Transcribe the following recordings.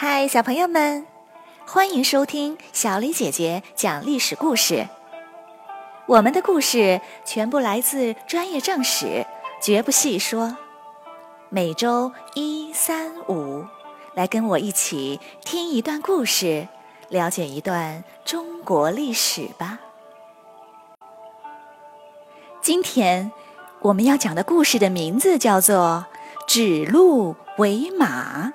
嗨，小朋友们，欢迎收听小李姐姐讲历史故事。我们的故事全部来自专业正史，绝不细说。每周一、三、五，来跟我一起听一段故事，了解一段中国历史吧。今天我们要讲的故事的名字叫做《指鹿为马》。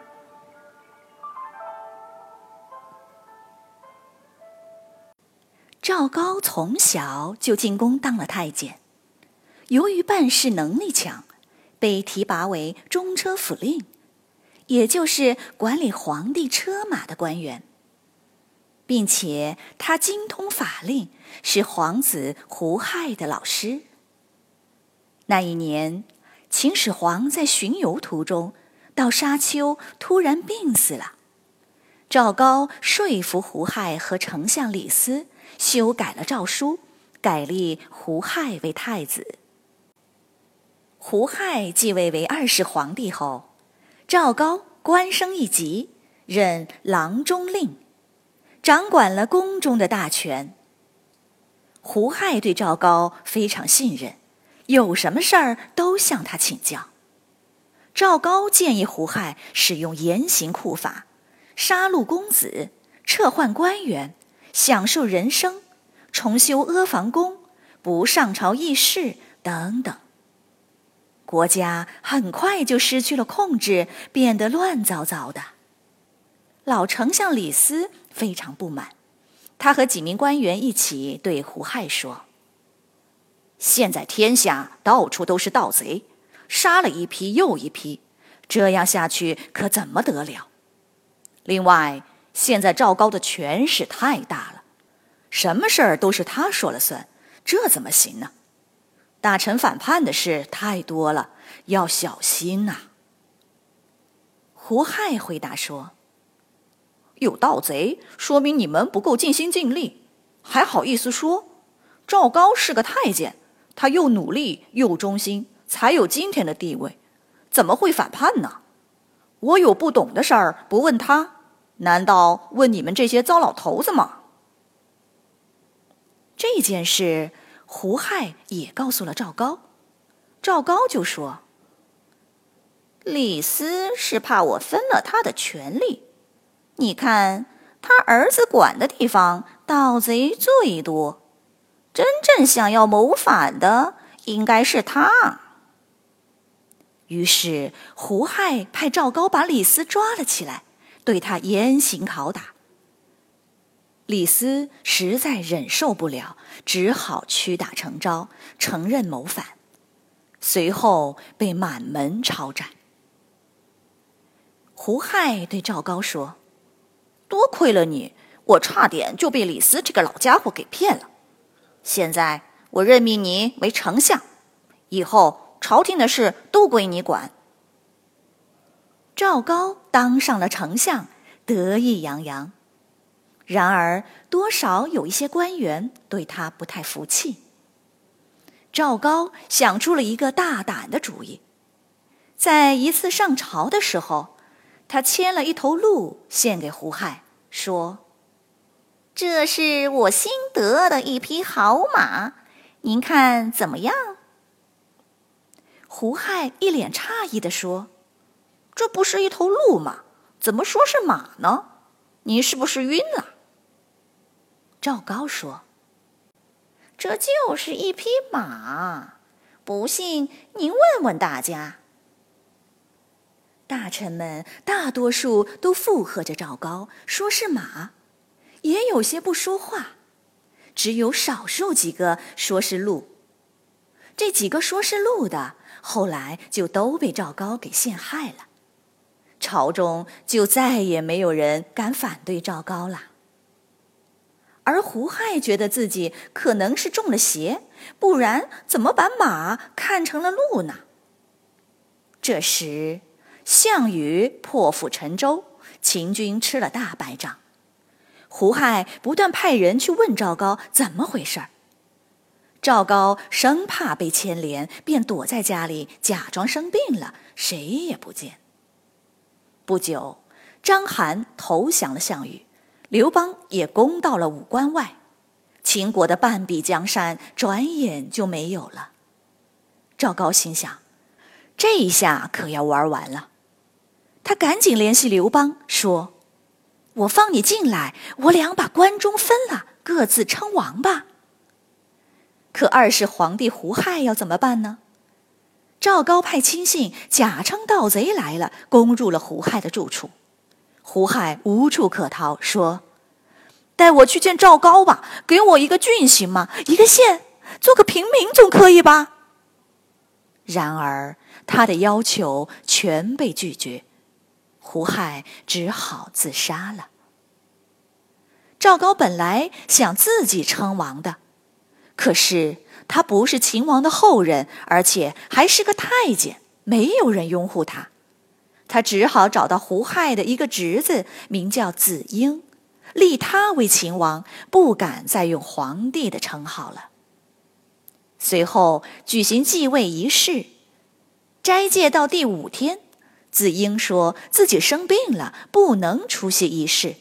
赵高从小就进宫当了太监，由于办事能力强，被提拔为中车府令，也就是管理皇帝车马的官员，并且他精通法令，是皇子胡亥的老师。那一年，秦始皇在巡游途中，到沙丘突然病死了。赵高说服胡亥和丞相李斯。修改了诏书，改立胡亥为太子。胡亥继位为二世皇帝后，赵高官升一级，任郎中令，掌管了宫中的大权。胡亥对赵高非常信任，有什么事儿都向他请教。赵高建议胡亥使用严刑酷法，杀戮公子，撤换官员。享受人生，重修阿房宫，不上朝议事等等。国家很快就失去了控制，变得乱糟糟的。老丞相李斯非常不满，他和几名官员一起对胡亥说：“现在天下到处都是盗贼，杀了一批又一批，这样下去可怎么得了？另外。”现在赵高的权势太大了，什么事儿都是他说了算，这怎么行呢？大臣反叛的事太多了，要小心呐。胡亥回答说：“有盗贼，说明你们不够尽心尽力，还好意思说？赵高是个太监，他又努力又忠心，才有今天的地位，怎么会反叛呢？我有不懂的事儿，不问他。”难道问你们这些糟老头子吗？这件事，胡亥也告诉了赵高。赵高就说：“李斯是怕我分了他的权力。你看，他儿子管的地方盗贼最多，真正想要谋反的应该是他。”于是，胡亥派赵高把李斯抓了起来。对他严刑拷打，李斯实在忍受不了，只好屈打成招，承认谋反，随后被满门抄斩。胡亥对赵高说：“多亏了你，我差点就被李斯这个老家伙给骗了。现在我任命你为丞相，以后朝廷的事都归你管。”赵高当上了丞相，得意洋洋。然而，多少有一些官员对他不太服气。赵高想出了一个大胆的主意，在一次上朝的时候，他牵了一头鹿献给胡亥，说：“这是我新得的一匹好马，您看怎么样？”胡亥一脸诧异地说。这不是一头鹿吗？怎么说是马呢？您是不是晕了？赵高说：“这就是一匹马，不信您问问大家。”大臣们大多数都附和着赵高，说是马，也有些不说话，只有少数几个说是鹿。这几个说是鹿的，后来就都被赵高给陷害了。朝中就再也没有人敢反对赵高了。而胡亥觉得自己可能是中了邪，不然怎么把马看成了鹿呢？这时，项羽破釜沉舟，秦军吃了大败仗。胡亥不断派人去问赵高怎么回事儿。赵高生怕被牵连，便躲在家里假装生病了，谁也不见。不久，章邯投降了项羽，刘邦也攻到了武关外，秦国的半壁江山转眼就没有了。赵高心想，这一下可要玩完了。他赶紧联系刘邦，说：“我放你进来，我俩把关中分了，各自称王吧。”可二世皇帝胡亥要怎么办呢？赵高派亲信假称盗贼来了，攻入了胡亥的住处。胡亥无处可逃，说：“带我去见赵高吧，给我一个郡行吗？一个县，做个平民总可以吧？”然而他的要求全被拒绝，胡亥只好自杀了。赵高本来想自己称王的，可是。他不是秦王的后人，而且还是个太监，没有人拥护他。他只好找到胡亥的一个侄子，名叫子婴，立他为秦王，不敢再用皇帝的称号了。随后举行继位仪式，斋戒到第五天，子婴说自己生病了，不能出席仪式。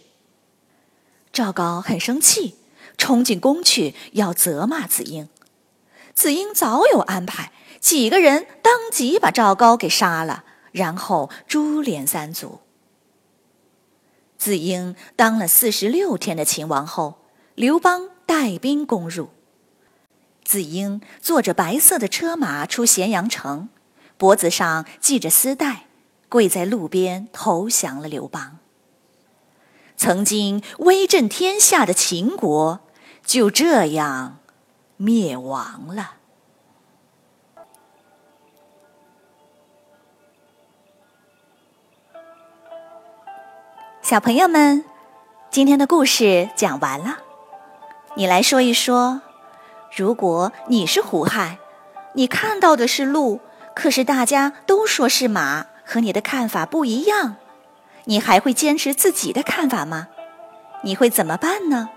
赵高很生气，冲进宫去要责骂子婴。子婴早有安排，几个人当即把赵高给杀了，然后株连三族。子婴当了四十六天的秦王后，刘邦带兵攻入。子婴坐着白色的车马出咸阳城，脖子上系着丝带，跪在路边投降了刘邦。曾经威震天下的秦国，就这样。灭亡了。小朋友们，今天的故事讲完了。你来说一说，如果你是胡亥，你看到的是鹿，可是大家都说是马，和你的看法不一样，你还会坚持自己的看法吗？你会怎么办呢？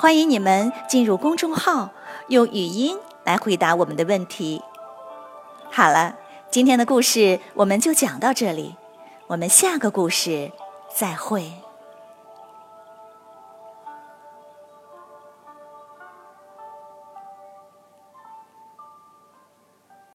欢迎你们进入公众号，用语音来回答我们的问题。好了，今天的故事我们就讲到这里，我们下个故事再会。